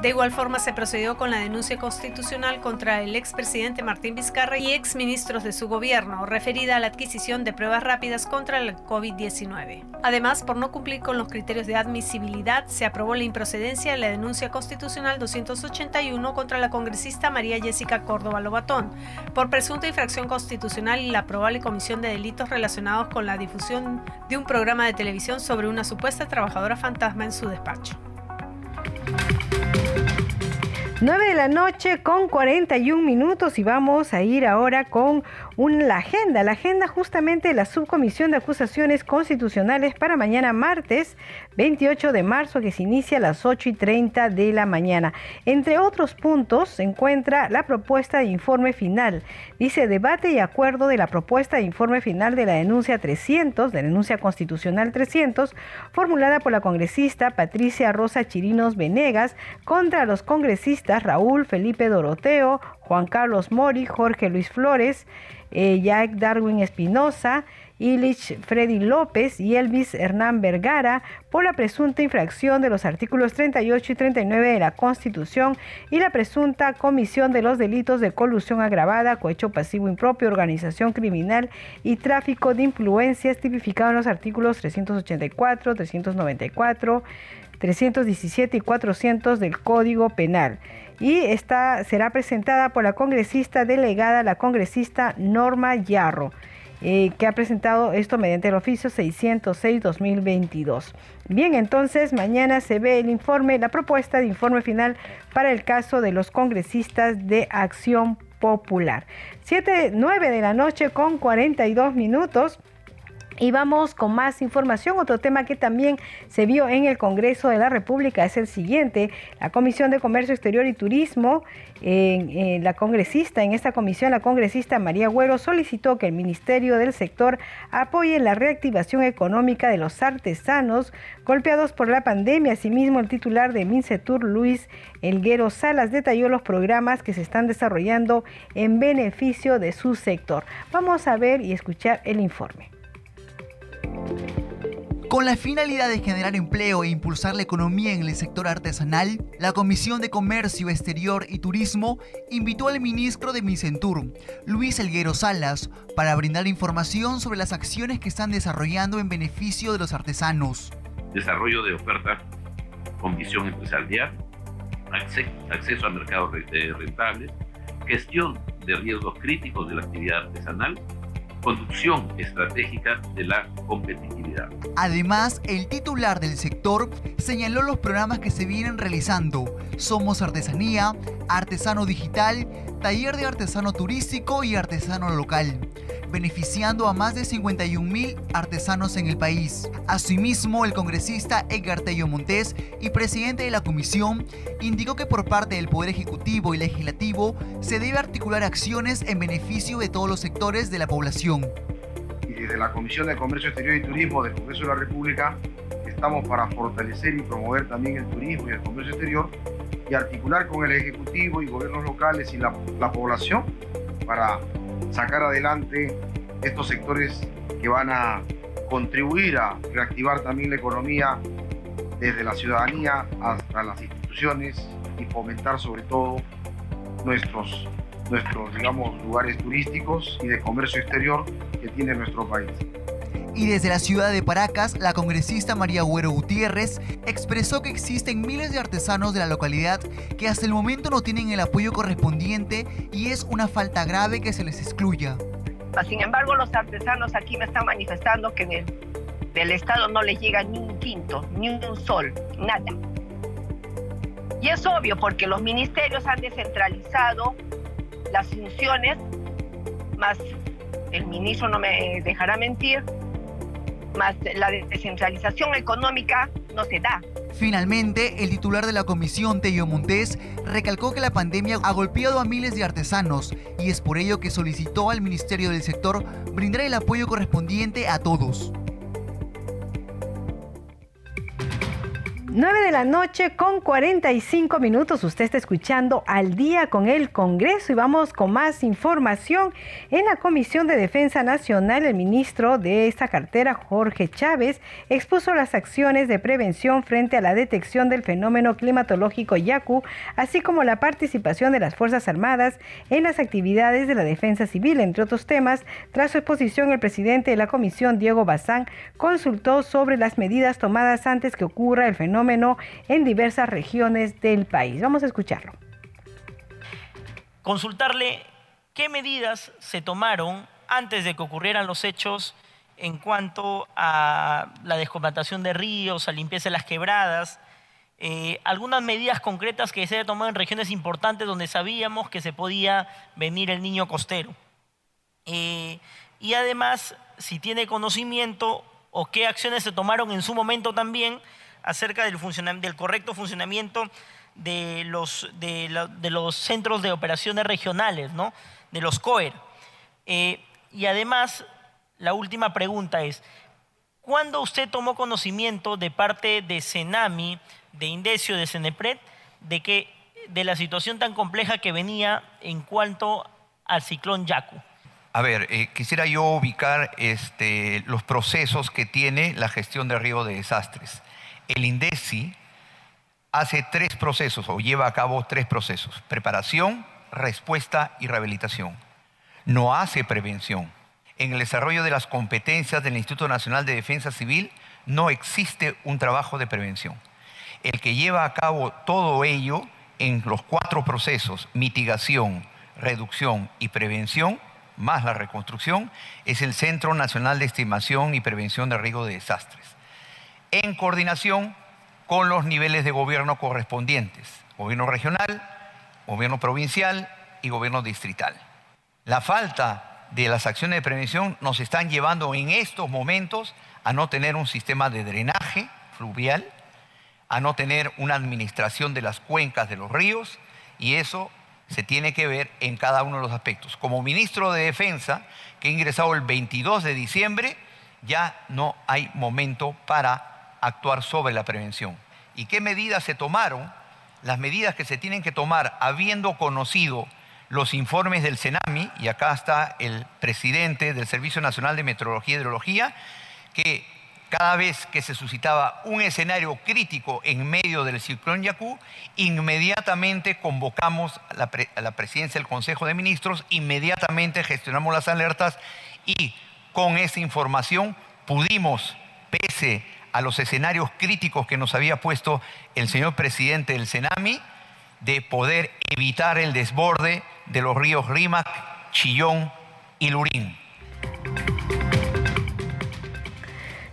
De igual forma se procedió con la denuncia constitucional contra el expresidente Martín Vizcarra y exministros de su gobierno, referida a la adquisición de pruebas rápidas contra el COVID-19. Además, por no cumplir con los criterios de admisibilidad, se aprobó la improcedencia de la denuncia constitucional 281 contra la congresista María Jessica Córdoba Lobatón, por presunta infracción constitucional y la probable comisión de delitos relacionados con la difusión de un programa de televisión sobre una supuesta trabajadora fantasma en su despacho.
9 de la noche con 41 minutos y vamos a ir ahora con la agenda, la agenda justamente de la Subcomisión de Acusaciones Constitucionales para mañana martes 28 de marzo que se inicia a las 8 y 30 de la mañana. Entre otros puntos se encuentra la propuesta de informe final. Dice debate y acuerdo de la propuesta de informe final de la denuncia 300, de la denuncia constitucional 300, formulada por la congresista Patricia Rosa Chirinos Venegas contra los congresistas Raúl Felipe Doroteo, Juan Carlos Mori, Jorge Luis Flores, eh, Jack Darwin Espinosa, Illich Freddy López y Elvis Hernán Vergara por la presunta infracción de los artículos 38 y 39 de la Constitución y la presunta comisión de los delitos de colusión agravada, cohecho pasivo impropio, organización criminal y tráfico de influencias tipificado en los artículos 384, 394, 317 y 400 del Código Penal y esta será presentada por la congresista delegada, la congresista Norma Yarro. Eh, que ha presentado esto mediante el oficio 606-2022. Bien, entonces mañana se ve el informe, la propuesta de informe final para el caso de los congresistas de Acción Popular. 7, 9 de la noche con 42 minutos. Y vamos con más información. Otro tema que también se vio en el Congreso de la República es el siguiente. La Comisión de Comercio Exterior y Turismo, en, la congresista, en esta comisión, la congresista María Güero solicitó que el Ministerio del Sector apoye la reactivación económica de los artesanos golpeados por la pandemia. Asimismo, el titular de Mincetur, Luis Elguero Salas, detalló los programas que se están desarrollando en beneficio de su sector. Vamos a ver y escuchar el informe.
Con la finalidad de generar empleo e impulsar la economía en el sector artesanal, la Comisión de Comercio Exterior y Turismo invitó al ministro de Micentur, Luis Elguero Salas, para brindar información sobre las acciones que están desarrollando en beneficio de los artesanos.
Desarrollo de ofertas con visión empresarial, acceso a mercados rentables, gestión de riesgos críticos de la actividad artesanal conducción estratégica de la competitividad.
Además, el titular del sector señaló los programas que se vienen realizando. Somos Artesanía, Artesano Digital, Taller de Artesano Turístico y Artesano Local beneficiando a más de 51 mil artesanos en el país. Asimismo, el congresista Edgar Tello Montés y presidente de la comisión indicó que por parte del Poder Ejecutivo y Legislativo se debe articular acciones en beneficio de todos los sectores de la población.
Y
desde la Comisión de Comercio Exterior y Turismo del Congreso de la República estamos para fortalecer y promover también el turismo y el comercio exterior y articular con el Ejecutivo y gobiernos locales y la, la población para sacar adelante estos sectores que van a contribuir a reactivar también la economía desde la ciudadanía hasta las instituciones y fomentar sobre todo nuestros, nuestros digamos, lugares turísticos y de comercio exterior que tiene nuestro país.
Y desde la ciudad de Paracas, la congresista María Güero Gutiérrez expresó que existen miles de artesanos de la localidad que hasta el momento no tienen el apoyo correspondiente y es una falta grave que se les excluya.
Sin embargo, los artesanos aquí me están manifestando que del Estado no les llega ni un quinto, ni un sol, nada. Y es obvio porque los ministerios han descentralizado las funciones, más el ministro no me dejará mentir, más la descentralización económica no se da.
Finalmente, el titular de la comisión, Tello Montés, recalcó que la pandemia ha golpeado a miles de artesanos y es por ello que solicitó al Ministerio del Sector brindar el apoyo correspondiente a todos.
9 de la noche con 45 minutos. Usted está escuchando al día con el Congreso y vamos con más información. En la Comisión de Defensa Nacional, el ministro de esta cartera, Jorge Chávez, expuso las acciones de prevención frente a la detección del fenómeno climatológico Yaku, así como la participación de las Fuerzas Armadas en las actividades de la defensa civil, entre otros temas. Tras su exposición, el presidente de la comisión, Diego Bazán, consultó sobre las medidas tomadas antes que ocurra el fenómeno en diversas regiones del país. Vamos a escucharlo.
Consultarle qué medidas se tomaron antes de que ocurrieran los hechos en cuanto a la descompactación de ríos, a limpieza de las quebradas, eh, algunas medidas concretas que se han tomado en regiones importantes donde sabíamos que se podía venir el niño costero. Eh, y además, si tiene conocimiento o qué acciones se tomaron en su momento también acerca del, correcto funcionamiento de los, de, los centros de operaciones regionales, ¿no? de los COER. Eh, y además, la última pregunta es, ¿cuándo usted tomó conocimiento de parte de Senami, de Indesio, de Cenepred, de, que, de la situación tan compleja que venía en cuanto al ciclón Yaku?
A ver, eh, quisiera yo ubicar este, los procesos que tiene la gestión de riesgo de desastres el INDECI hace tres procesos o lleva a cabo tres procesos, preparación, respuesta y rehabilitación. No hace prevención. En el desarrollo de las competencias del Instituto Nacional de Defensa Civil no existe un trabajo de prevención. El que lleva a cabo todo ello en los cuatro procesos, mitigación, reducción y prevención, más la reconstrucción, es el Centro Nacional de Estimación y Prevención de Riesgo de Desastres en coordinación con los niveles de gobierno correspondientes, gobierno regional, gobierno provincial y gobierno distrital. La falta de las acciones de prevención nos están llevando en estos momentos a no tener un sistema de drenaje fluvial, a no tener una administración de las cuencas de los ríos y eso se tiene que ver en cada uno de los aspectos. Como ministro de Defensa, que he ingresado el 22 de diciembre, ya no hay momento para actuar sobre la prevención. ¿Y qué medidas se tomaron? Las medidas que se tienen que tomar habiendo conocido los informes del CENAMI, y acá está el presidente del Servicio Nacional de Meteorología y Hidrología, que cada vez que se suscitaba un escenario crítico en medio del ciclón Yacú, inmediatamente convocamos a la, a la, presidencia del Consejo de Ministros, inmediatamente gestionamos las alertas y con esa información pudimos, pese a los escenarios críticos que nos había puesto el señor presidente del Senami, de poder evitar el desborde de los ríos Rímac, Chillón y Lurín.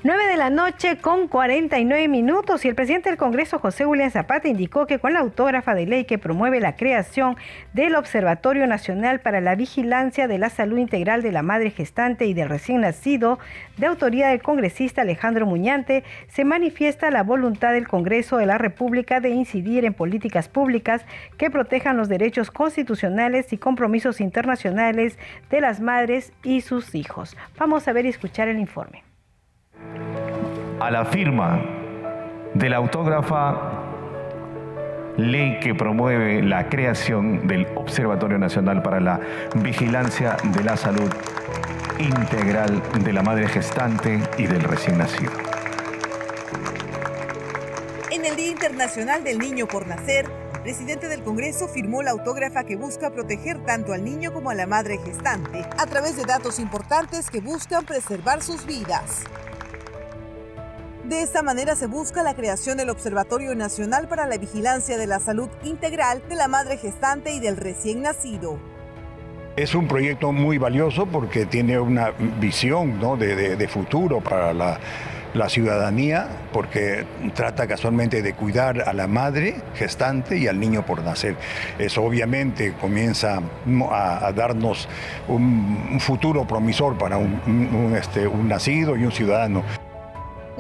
9 de la noche con 49 minutos y el presidente del Congreso, José William Zapata, indicó que con la autógrafa de ley que promueve la creación del Observatorio Nacional para la Vigilancia de la Salud Integral de la Madre Gestante y del Recién Nacido, de autoría del congresista Alejandro Muñante, se manifiesta la voluntad del Congreso de la República de incidir en políticas públicas que protejan los derechos constitucionales y compromisos internacionales de las madres y sus hijos. Vamos a ver y escuchar el informe
a la firma de la autógrafa ley que promueve la creación del Observatorio Nacional para la Vigilancia de la Salud Integral de la Madre Gestante y del Recién Nacido.
En el Día Internacional del Niño por Nacer, el presidente del Congreso firmó la autógrafa que busca proteger tanto al niño como a la madre gestante a través de datos importantes que buscan preservar sus vidas. De esta manera se busca la creación del Observatorio Nacional para la Vigilancia de la Salud Integral de la Madre Gestante y del Recién Nacido.
Es un proyecto muy valioso porque tiene una visión de, futuro para la, ciudadanía porque trata casualmente de cuidar a la madre gestante y al niño por nacer. Eso obviamente comienza a, darnos un, futuro promisor para un, este, un nacido y un ciudadano.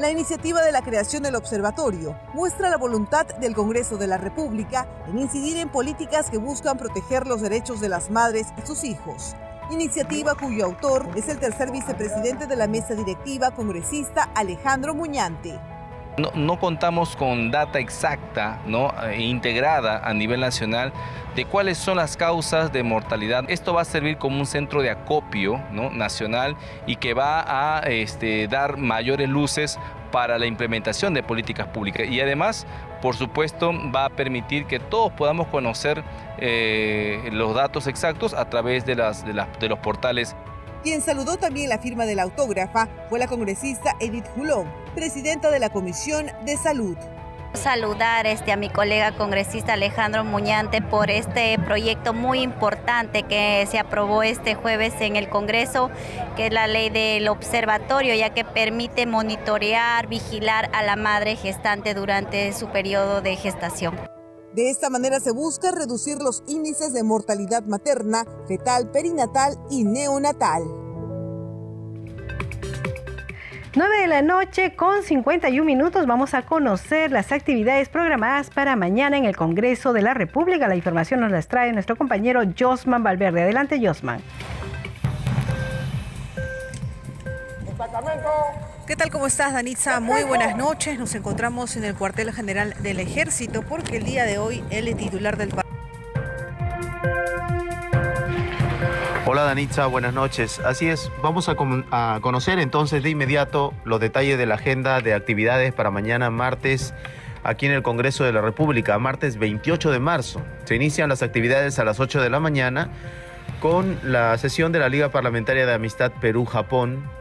La iniciativa de la creación del observatorio muestra la voluntad del Congreso de la República en incidir en políticas que buscan proteger los derechos de las madres y sus hijos. Iniciativa cuyo autor es el tercer vicepresidente de la mesa directiva congresista Alejandro Muñante.
No, contamos con data exacta, ¿no? Eh, integrada a nivel nacional de cuáles son las causas de mortalidad. Esto va a servir como un centro de acopio ¿no? nacional y que va a este, dar mayores luces para la implementación de políticas públicas. Y además, por supuesto, va a permitir que todos podamos conocer eh, los datos exactos a través de, de los portales
quien saludó también la firma de la autógrafa fue la congresista Edith Julón, presidenta de la Comisión de Salud
saludar este, a mi colega congresista Alejandro Muñante por este proyecto muy importante que se aprobó este jueves en el Congreso, que es la ley del observatorio, ya que permite monitorear, vigilar a la madre gestante durante su periodo de gestación.
De esta manera se busca reducir los índices de mortalidad materna, fetal, perinatal y neonatal.
9 de la noche con 51 minutos vamos a conocer las actividades programadas para mañana en el Congreso de la República. La información nos las trae nuestro compañero Josman Valverde. Adelante, Josman.
¿Qué tal? ¿Cómo estás, Danitza? Muy buenas noches. Nos encontramos en el cuartel general del Ejército porque el día de hoy el titular del
Hola Danitza, buenas noches. Así es, vamos a, conocer entonces de inmediato los detalles de la agenda de actividades para mañana martes aquí en el Congreso de la República, martes 28 de marzo. Se inician las actividades a las 8 de la mañana con la sesión de la Liga Parlamentaria de Amistad Perú-Japón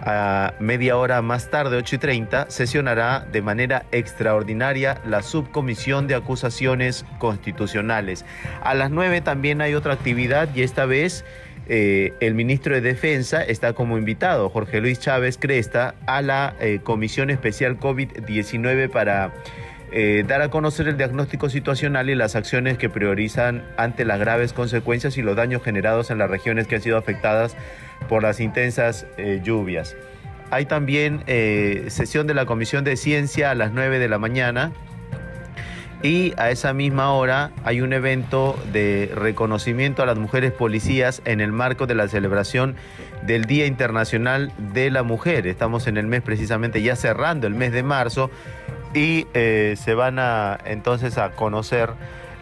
a media hora más tarde, 8 y 30, sesionará de manera extraordinaria la subcomisión de acusaciones constitucionales. A las 9 también hay otra actividad y esta vez eh, el ministro de Defensa está como invitado, Jorge Luis Chávez Cresta, a la eh, Comisión Especial COVID-19 para eh, dar a conocer el diagnóstico situacional y las acciones que priorizan ante las graves consecuencias y los daños generados en las regiones que han sido afectadas por las intensas eh, lluvias. Hay también eh, sesión de la Comisión de Ciencia a las 9 de la mañana y a esa misma hora hay un evento de reconocimiento a las mujeres policías en el marco de la celebración del Día Internacional de la Mujer. Estamos en el mes precisamente ya cerrando el mes de marzo y eh, se van a entonces a conocer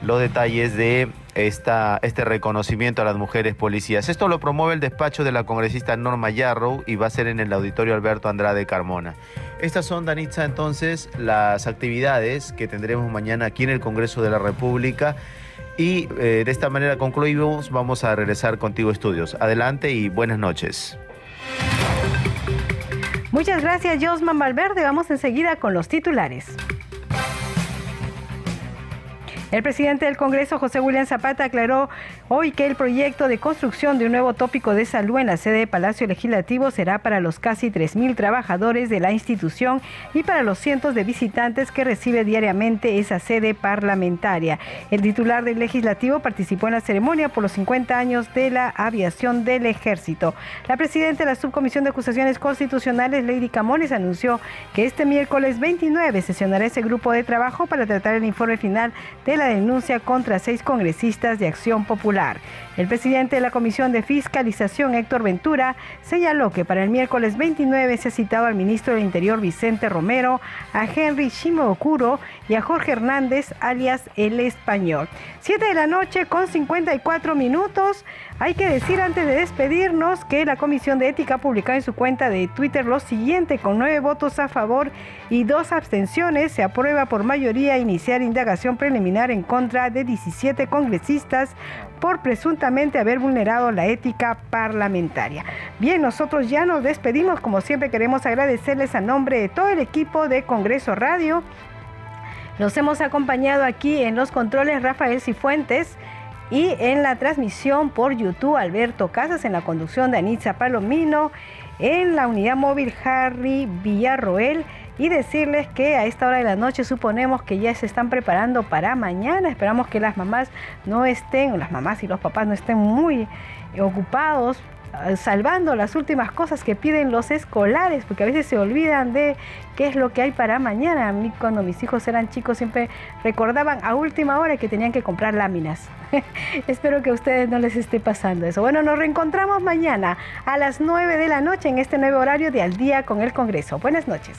los detalles de esta, este reconocimiento a las mujeres policías. Esto lo promueve el despacho de la congresista Norma Yarrow y va a ser en el auditorio Alberto Andrade Carmona. Estas son, Danitza, entonces las actividades que tendremos mañana aquí en el Congreso de la República. Y eh, de esta manera concluimos, vamos a regresar contigo estudios. Adelante y buenas noches.
Muchas gracias, Josman Valverde. Vamos enseguida con los titulares. El presidente del Congreso, José William Zapata, aclaró hoy que el proyecto de construcción de un nuevo tópico de salud en la sede de Palacio Legislativo será para los casi 3.000 trabajadores de la institución y para los cientos de visitantes que recibe diariamente esa sede parlamentaria. El titular del legislativo participó en la ceremonia por los 50 años de la aviación del ejército. La presidenta de la Subcomisión de Acusaciones Constitucionales, Lady Camones, anunció que este miércoles 29 sesionará ese grupo de trabajo para tratar el informe final de la denuncia contra seis congresistas de Acción Popular. El presidente de la Comisión de Fiscalización, Héctor Ventura, señaló que para el miércoles 29 se ha citado al ministro del Interior, Vicente Romero, a Henry Shimokuro y a Jorge Hernández, alias El Español. Siete de la noche con 54 minutos. Hay que decir antes de despedirnos que la Comisión de Ética publicó en su cuenta de Twitter lo siguiente, con nueve votos a favor y dos abstenciones, se aprueba por mayoría iniciar indagación preliminar en contra de 17 congresistas por presuntamente haber vulnerado la ética parlamentaria. Bien, nosotros ya nos despedimos, como siempre queremos agradecerles a nombre de todo el equipo de Congreso Radio. Los hemos acompañado aquí en los controles Rafael Cifuentes y en la transmisión por YouTube Alberto Casas, en la conducción de Anitza Palomino, en la unidad móvil Harry Villarroel y decirles que a esta hora de la noche suponemos que ya se están preparando para mañana. Esperamos que las mamás no estén, las mamás y los papás no estén muy ocupados salvando las últimas cosas que piden los escolares, porque a veces se olvidan de qué es lo que hay para mañana. A mí cuando mis hijos eran chicos siempre recordaban a última hora que tenían que comprar láminas. Espero que a ustedes no les esté pasando eso. Bueno, nos reencontramos mañana a las 9 de la noche en este nuevo horario de Al día con el Congreso. Buenas noches.